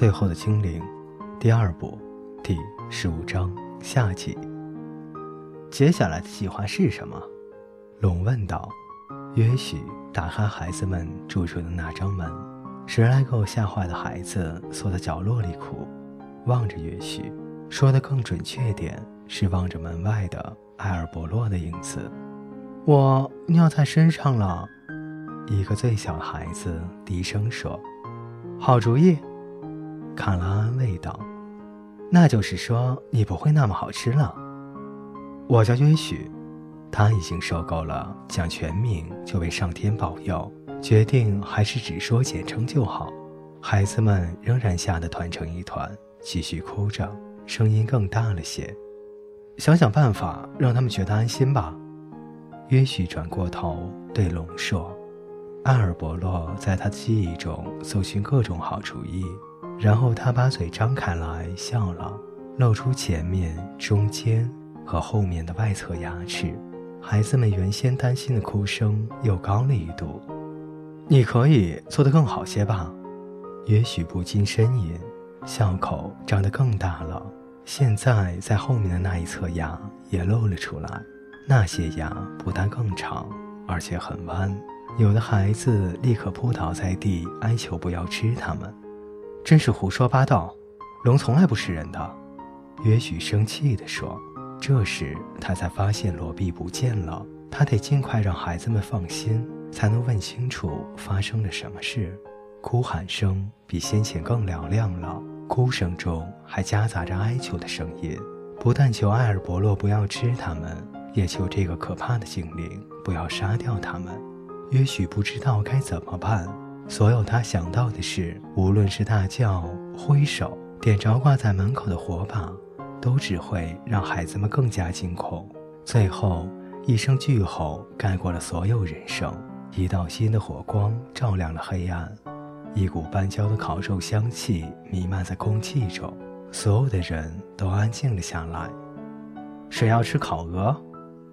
最后的精灵，第二部，第十五章下集。接下来的计划是什么？龙问道。约许打开孩子们住处的那张门，十来个吓坏的孩子缩在角落里哭，望着约许。说的更准确点，是望着门外的埃尔伯洛的影子。我尿在身上了，一个最小的孩子低声说：“好主意。”卡拉安慰道：“那就是说你不会那么好吃了。”我叫约许，他已经受够了讲全名就被上天保佑，决定还是只说简称就好。孩子们仍然吓得团成一团，继续哭着。声音更大了些，想想办法让他们觉得安心吧。约许转过头对龙说：“阿尔伯洛在他的记忆中搜寻各种好主意。”然后他把嘴张开来笑了，露出前面、中间和后面的外侧牙齿。孩子们原先担心的哭声又高了一度。你可以做得更好些吧？也许不禁呻吟，笑口张得更大了。现在在后面的那一侧牙也露了出来，那些牙不但更长，而且很弯。有的孩子立刻扑倒在地，哀求不要吃它们。真是胡说八道！龙从来不吃人的。约许生气地说。这时他才发现罗比不见了，他得尽快让孩子们放心，才能问清楚发生了什么事。哭喊声比先前更嘹亮了。哭声中还夹杂着哀求的声音，不但求艾尔伯洛不要吃他们，也求这个可怕的精灵不要杀掉他们。约许不知道该怎么办，所有他想到的事，无论是大叫、挥手、点着挂在门口的火把，都只会让孩子们更加惊恐。最后，一声巨吼盖过了所有人声，一道新的火光照亮了黑暗。一股半焦的烤肉香气弥漫在空气中，所有的人都安静了下来。谁要吃烤鹅？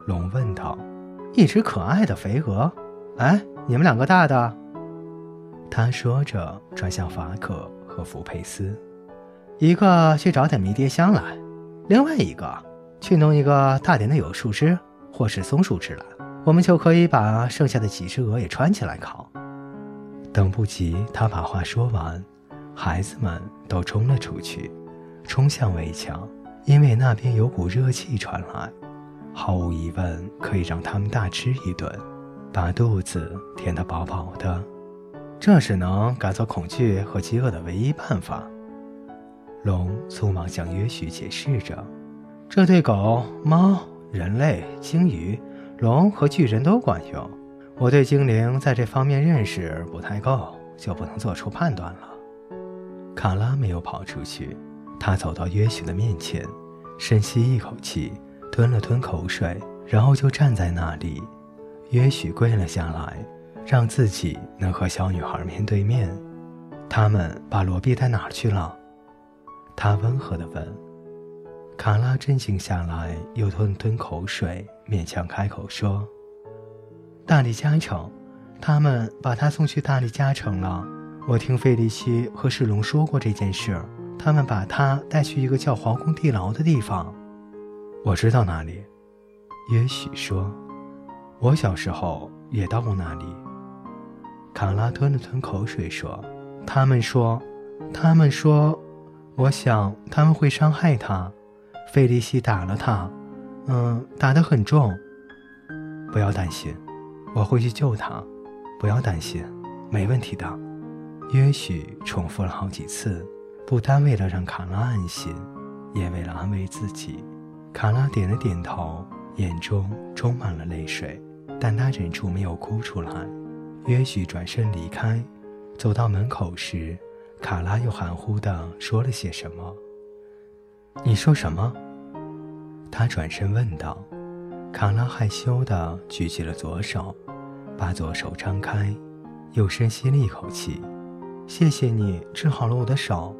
龙问道。一只可爱的肥鹅。哎，你们两个大的。他说着转向法可和福佩斯，一个去找点迷迭香来，另外一个去弄一个大点的有树枝或是松树枝来，我们就可以把剩下的几只鹅也穿起来烤。等不及他把话说完，孩子们都冲了出去，冲向围墙，因为那边有股热气传来，毫无疑问可以让他们大吃一顿，把肚子填得饱饱的。这是能赶走恐惧和饥饿的唯一办法。龙匆忙向约许解释着：“这对狗、猫、人类、鲸鱼、龙和巨人都管用。”我对精灵在这方面认识不太够，就不能做出判断了。卡拉没有跑出去，他走到约许的面前，深吸一口气，吞了吞口水，然后就站在那里。约许跪了下来，让自己能和小女孩面对面。他们把罗比带哪儿去了？他温和地问。卡拉镇静下来，又吞吞口水，勉强开口说。大力加城，他们把他送去大力加城了。我听费利西和世龙说过这件事，他们把他带去一个叫皇宫地牢的地方。我知道那里，也许说，我小时候也到过那里。卡拉吞了吞口水说：“他们说，他们说，我想他们会伤害他。费利西打了他，嗯，打得很重。不要担心。”我会去救他，不要担心，没问题的。约许重复了好几次，不单为了让卡拉安心，也为了安慰自己。卡拉点了点头，眼中充满了泪水，但他忍住没有哭出来。约许转身离开，走到门口时，卡拉又含糊地说了些什么。你说什么？他转身问道。卡拉害羞地举起了左手。把左手张开，又深吸了一口气。谢谢你治好了我的手，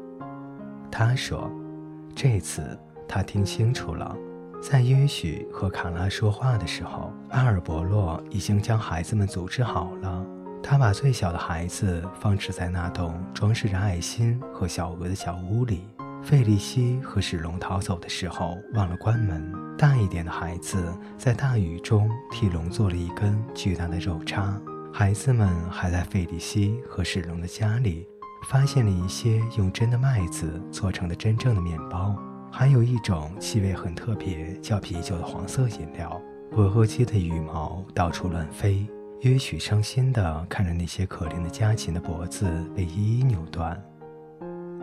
他说。这次他听清楚了，在约许和卡拉说话的时候，阿尔伯洛已经将孩子们组织好了。他把最小的孩子放置在那栋装饰着爱心和小鹅的小屋里。费利西和史龙逃走的时候忘了关门。大一点的孩子在大雨中替龙做了一根巨大的肉叉。孩子们还在费利西和史龙的家里发现了一些用真的麦子做成的真正的面包，还有一种气味很特别叫啤酒的黄色饮料。鹅和鸡的羽毛到处乱飞。约许伤心地看着那些可怜的家禽的脖子被一一扭断。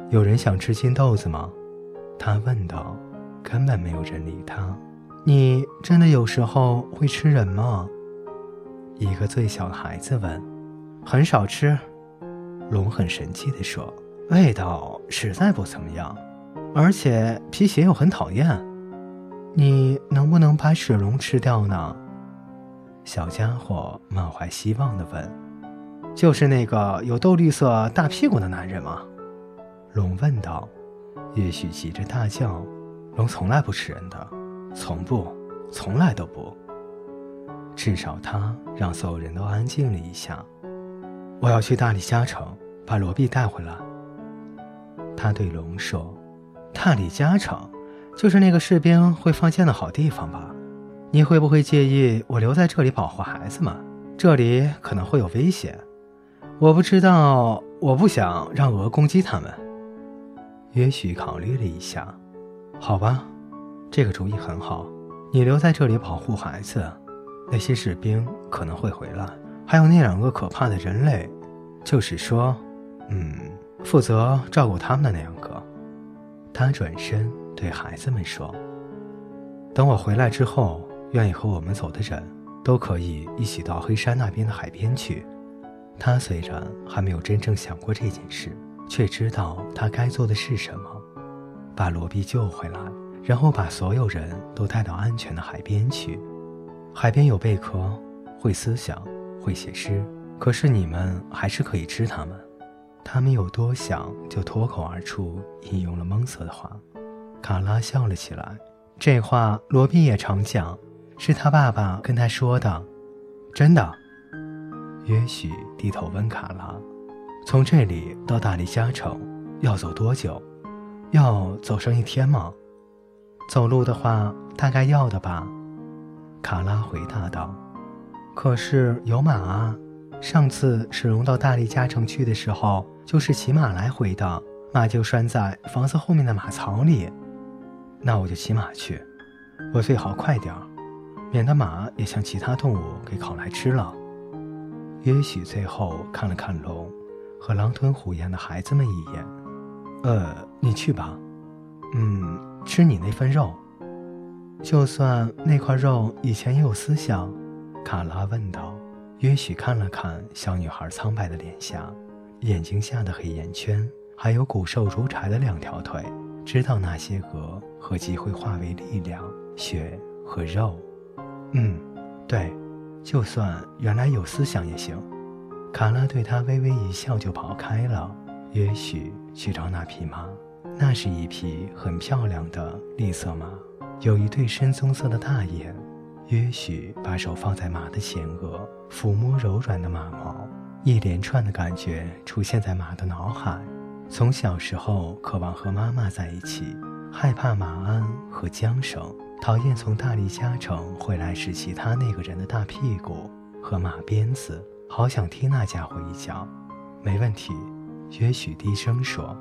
有人想吃金豆子吗？他问道。根本没有人理他。你真的有时候会吃人吗？一个最小的孩子问。很少吃。龙很神气地说。味道实在不怎么样，而且皮鞋又很讨厌。你能不能把雪龙吃掉呢？小家伙满怀希望地问：“就是那个有豆绿色大屁股的男人吗？”龙问道。也许急着大叫：“龙从来不吃人的，从不，从来都不。至少他让所有人都安静了一下。”我要去大理加城，把罗毕带回来。他对龙说：“大理加城，就是那个士兵会放箭的好地方吧？”你会不会介意我留在这里保护孩子们？这里可能会有危险。我不知道，我不想让鹅攻击他们。也许考虑了一下，好吧，这个主意很好。你留在这里保护孩子，那些士兵可能会回来，还有那两个可怕的人类，就是说，嗯，负责照顾他们的那两个。他转身对孩子们说：“等我回来之后。”愿意和我们走的人，都可以一起到黑山那边的海边去。他虽然还没有真正想过这件事，却知道他该做的是什么：把罗比救回来，然后把所有人都带到安全的海边去。海边有贝壳，会思想，会写诗，可是你们还是可以吃它们。他没有多想，就脱口而出引用了蒙瑟的话。卡拉笑了起来，这话罗宾也常讲。是他爸爸跟他说的，真的。约许低头问卡拉：“从这里到大理加城要走多久？要走上一天吗？走路的话，大概要的吧。”卡拉回答道。“可是有马啊！上次史龙到大理加城去的时候，就是骑马来回的，马就拴在房子后面的马槽里。那我就骑马去，我最好快点儿。”免得马也像其他动物给烤来吃了。也许最后看了看龙和狼吞虎咽的孩子们一眼，呃，你去吧。嗯，吃你那份肉。就算那块肉以前也有思想，卡拉问道。也许看了看小女孩苍白的脸颊，眼睛下的黑眼圈，还有骨瘦如柴的两条腿，知道那些鹅和鸡会化为力量、血和肉。嗯，对，就算原来有思想也行。卡拉对他微微一笑，就跑开了。也许去找那匹马，那是一匹很漂亮的栗色马，有一对深棕色的大眼。也许把手放在马的前额，抚摸柔软的马毛，一连串的感觉出现在马的脑海。从小时候渴望和妈妈在一起，害怕马鞍和缰绳。讨厌从大力加城回来时其他那个人的大屁股和马鞭子，好想踢那家伙一脚。没问题，约许低声说：“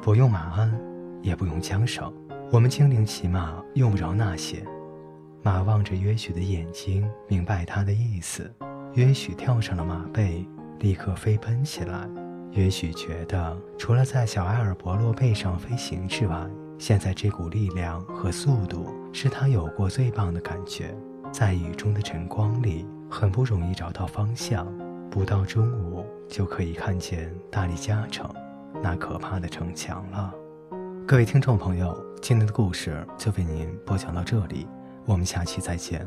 不用马鞍，也不用缰绳，我们精灵骑马用不着那些。”马望着约许的眼睛，明白他的意思。约许跳上了马背，立刻飞奔起来。约许觉得，除了在小埃尔伯洛背上飞行之外，现在这股力量和速度是他有过最棒的感觉。在雨中的晨光里，很不容易找到方向。不到中午就可以看见大力加城那可怕的城墙了。各位听众朋友，今天的故事就为您播讲到这里，我们下期再见。